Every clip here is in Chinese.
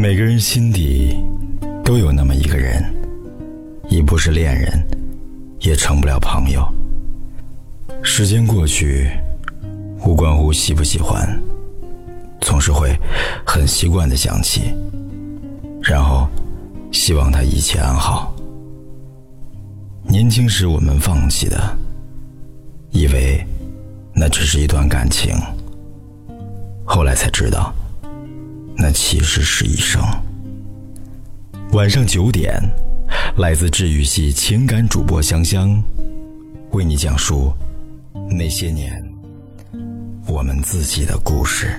每个人心底都有那么一个人，已不是恋人，也成不了朋友。时间过去，无关乎喜不喜欢，总是会很习惯的想起，然后希望他一切安好。年轻时我们放弃的，以为那只是一段感情，后来才知道。那其实是一生。晚上九点，来自治愈系情感主播香香，为你讲述那些年我们自己的故事。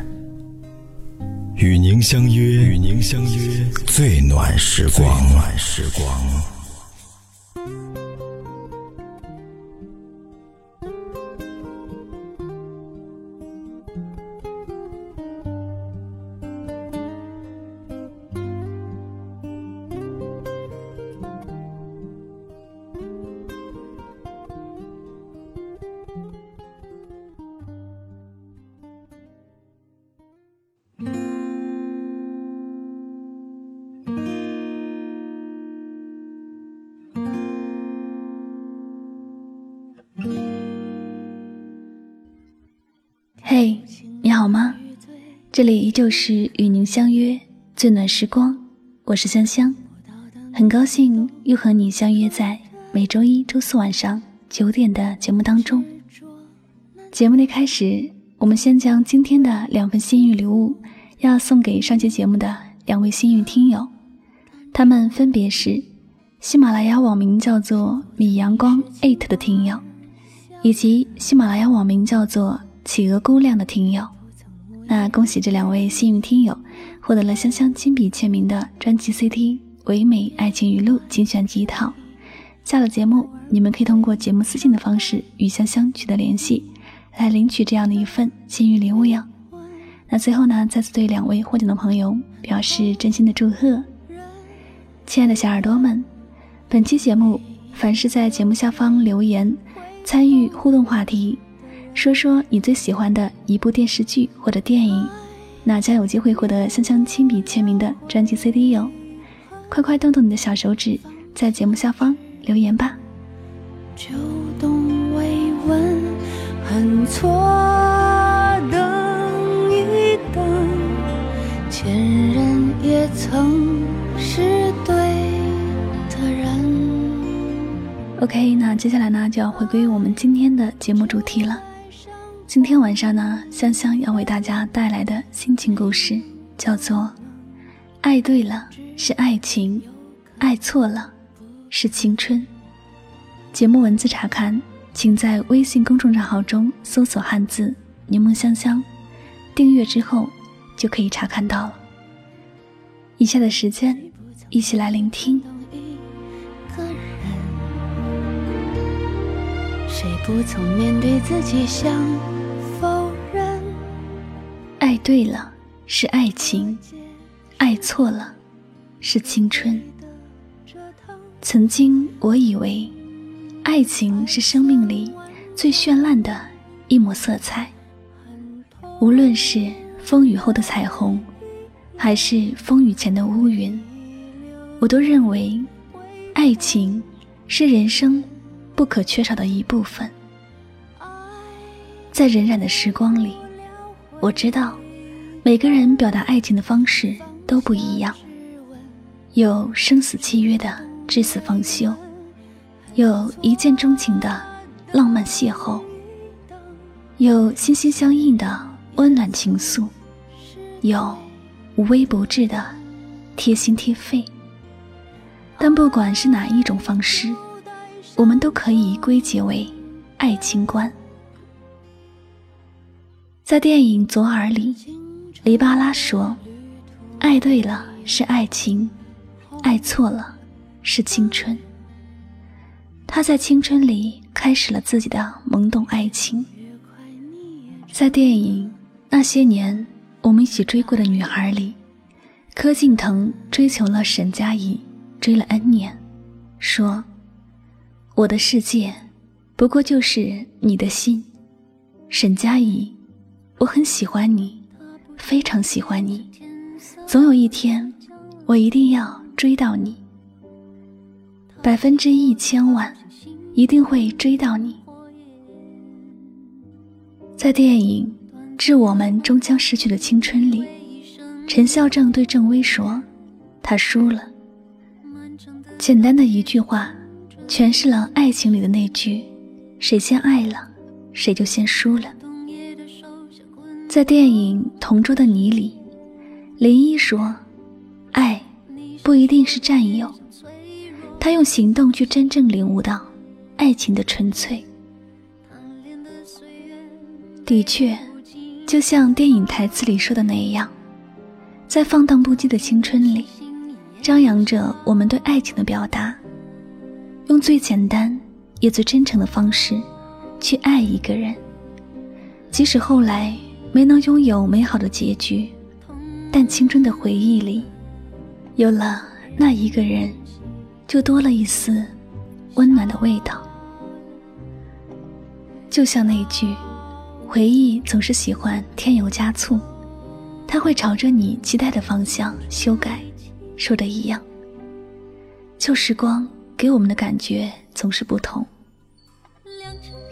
与您相约，与您相约最暖时光，暖时光。这里依旧是与您相约最暖时光，我是香香，很高兴又和你相约在每周一、周四晚上九点的节目当中。节目的开始，我们先将今天的两份幸运礼物要送给上期节目的两位幸运听友，他们分别是喜马拉雅网名叫做米阳光 eight 的听友，以及喜马拉雅网名叫做。企鹅姑娘的听友，那恭喜这两位幸运听友获得了香香亲笔签名的专辑 CT《唯美爱情语录》精选集一套。下了节目，你们可以通过节目私信的方式与香香取得联系，来领取这样的一份幸运礼物哟。那最后呢，再次对两位获奖的朋友表示真心的祝贺。亲爱的小耳朵们，本期节目凡是在节目下方留言参与互动话题。说说你最喜欢的一部电视剧或者电影，那将有机会获得香香亲笔签名的专辑 CD 哟！快快动动你的小手指，在节目下方留言吧。秋冬未闻，恨错等一等，前人也曾是对的人。OK，那接下来呢，就要回归我们今天的节目主题了。今天晚上呢，香香要为大家带来的心情故事叫做《爱对了是爱情，爱错了是青春》。节目文字查看，请在微信公众账号中搜索汉字“柠檬香香”，订阅之后就可以查看到了。以下的时间，一起来聆听。谁不曾面对自己想？对了是爱情，爱错了是青春。曾经我以为，爱情是生命里最绚烂的一抹色彩。无论是风雨后的彩虹，还是风雨前的乌云，我都认为，爱情是人生不可缺少的一部分。在荏苒的时光里。我知道，每个人表达爱情的方式都不一样，有生死契约的至死方休，有一见钟情的浪漫邂逅，有心心相印的温暖情愫，有无微不至的贴心贴肺。但不管是哪一种方式，我们都可以归结为爱情观。在电影《左耳》里，黎巴拉说：“爱对了是爱情，爱错了是青春。”他在青春里开始了自己的懵懂爱情。在电影《那些年我们一起追过的女孩》里，柯敬腾追求了沈佳宜，追了 N 年，说：“我的世界不过就是你的心，沈佳宜。”我很喜欢你，非常喜欢你。总有一天，我一定要追到你，百分之一千万，一定会追到你。在电影《致我们终将逝去的青春》里，陈孝正对郑薇说：“他输了。”简单的一句话，诠释了爱情里的那句：“谁先爱了，谁就先输了。”在电影《同桌的你》里，林一说。爱，不一定是占有。他用行动去真正领悟到爱情的纯粹。的确，就像电影台词里说的那样，在放荡不羁的青春里，张扬着我们对爱情的表达，用最简单也最真诚的方式去爱一个人。即使后来没能拥有美好的结局，但青春的回忆里。有了那一个人，就多了一丝温暖的味道。就像那句“回忆总是喜欢添油加醋”，它会朝着你期待的方向修改，说的一样。旧时光给我们的感觉总是不同，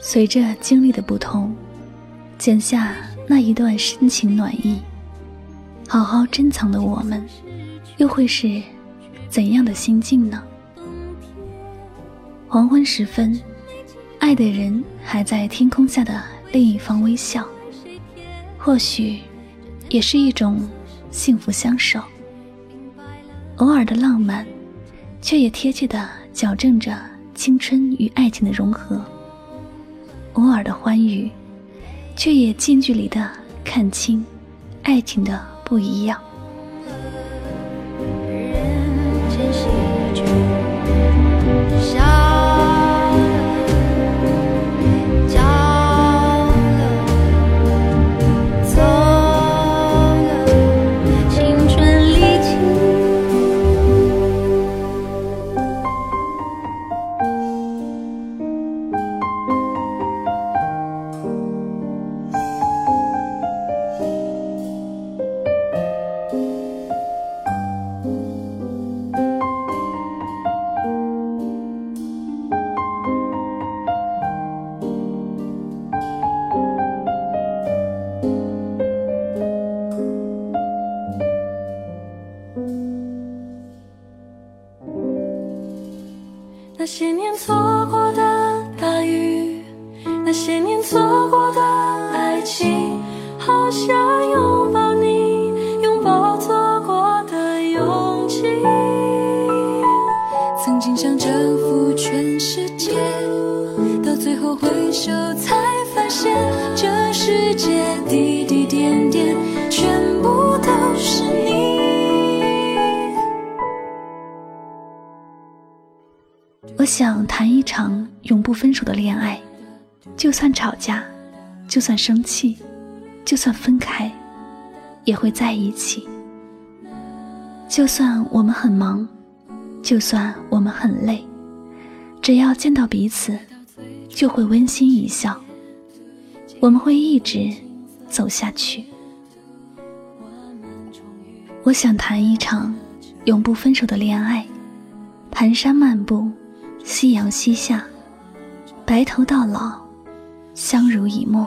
随着经历的不同，剪下那一段深情暖意，好好珍藏的我们。又会是怎样的心境呢？黄昏时分，爱的人还在天空下的另一方微笑，或许也是一种幸福相守。偶尔的浪漫，却也贴切的矫正着青春与爱情的融合；偶尔的欢愉，却也近距离的看清爱情的不一样。曾经想征服全世界到最后回首才发现这世界滴滴点点全部都是你。我想谈一场永不分手的恋爱就算吵架就算生气就算分开也会在一起。就算我们很忙就算我们很累，只要见到彼此，就会温馨一笑。我们会一直走下去。我想谈一场永不分手的恋爱，蹒跚漫步。夕阳西下，白头到老，相濡以沫。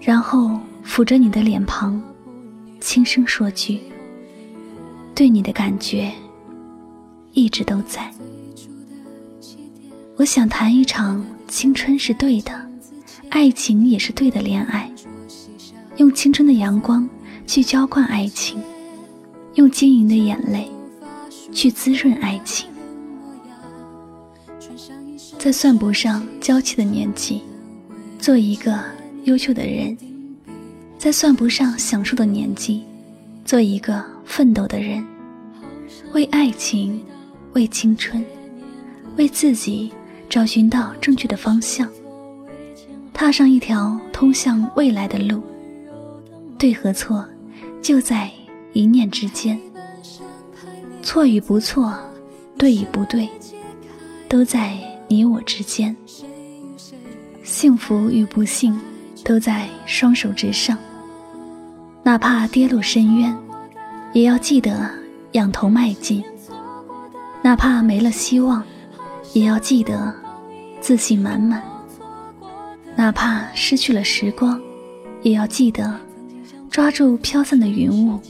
然后抚着你的脸庞，轻声说句：“对你的感觉，一直都在。”我想谈一场青春是对的，爱情也是对的恋爱，用青春的阳光去浇灌爱情，用晶莹的眼泪去滋润爱情。在算不上娇气的年纪，做一个优秀的人；在算不上享受的年纪，做一个奋斗的人。为爱情，为青春，为自己找寻到正确的方向，踏上一条通向未来的路。对和错，就在一念之间；错与不错，对与不对，都在。你我之间，幸福与不幸都在双手之上。哪怕跌落深渊，也要记得仰头迈进，哪怕没了希望，也要记得自信满满；哪怕失去了时光，也要记得抓住飘散的云雾，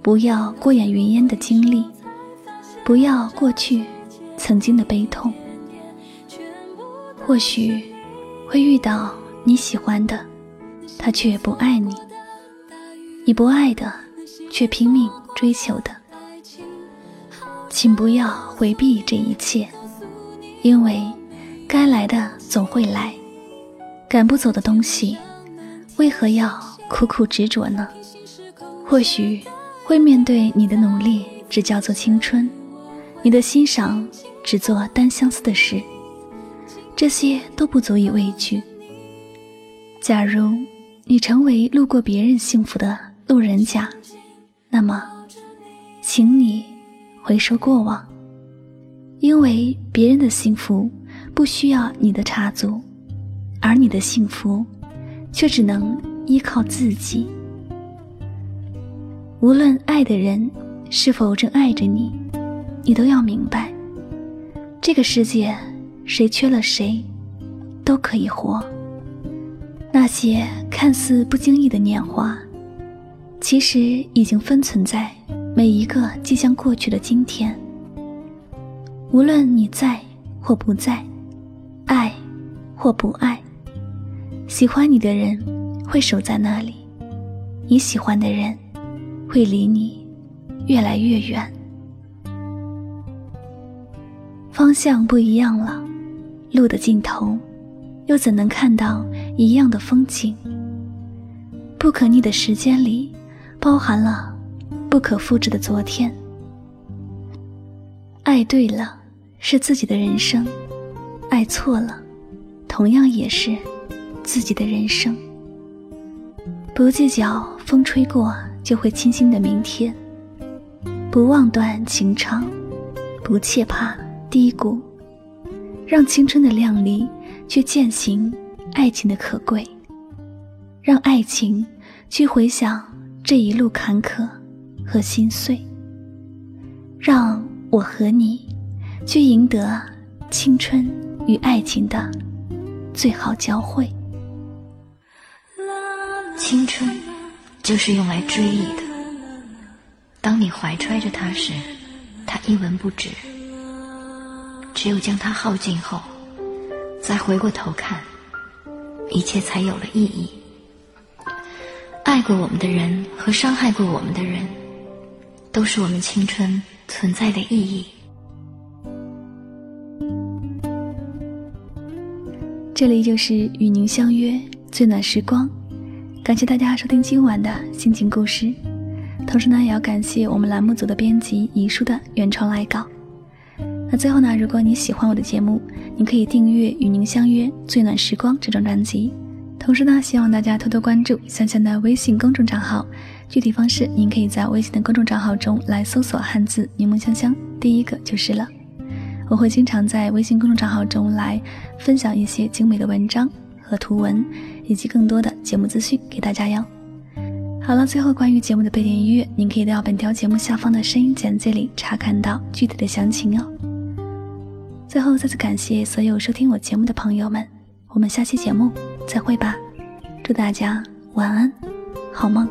不要过眼云烟的经历，不要过去曾经的悲痛。或许会遇到你喜欢的，他却不爱你；你不爱的，却拼命追求的。请不要回避这一切，因为该来的总会来，赶不走的东西，为何要苦苦执着呢？或许会面对你的努力，只叫做青春；你的欣赏，只做单相思的事。这些都不足以畏惧。假如你成为路过别人幸福的路人甲，那么，请你。回收过往，因为别人的幸福不需要你的插足，而你的幸福却只能依靠自己。无论爱的人是否正爱着你，你都要明白，这个世界谁缺了谁都可以活。那些看似不经意的年华，其实已经分存在。每一个即将过去的今天，无论你在或不在，爱或不爱，喜欢你的人会守在那里，你喜欢的人会离你越来越远。方向不一样了，路的尽头又怎能看到一样的风景？不可逆的时间里，包含了。不可复制的昨天，爱对了是自己的人生，爱错了，同样也是自己的人生。不计较风吹过就会清新的明天，不妄断情长，不怯怕低谷，让青春的靓丽去践行爱情的可贵，让爱情去回想这一路坎坷。和心碎，让我和你去赢得青春与爱情的最好交汇。青春就是用来追忆的。当你怀揣着它时，它一文不值；只有将它耗尽后，再回过头看，一切才有了意义。爱过我们的人和伤害过我们的人。都是我们青春存在的意义。这里就是与您相约最暖时光，感谢大家收听今晚的心情故事。同时呢，也要感谢我们栏目组的编辑遗书的原创来稿。那最后呢，如果你喜欢我的节目，你可以订阅《与您相约最暖时光》这张专辑。同时呢，希望大家多多关注香香的微信公众账号。具体方式，您可以在微信的公众账号中来搜索汉字“柠檬香香”，第一个就是了。我会经常在微信公众账号中来分享一些精美的文章和图文，以及更多的节目资讯给大家哟。好了，最后关于节目的背景音乐，您可以到本条节目下方的声音简介里查看到具体的详情哦。最后再次感谢所有收听我节目的朋友们，我们下期节目再会吧。祝大家晚安，好梦。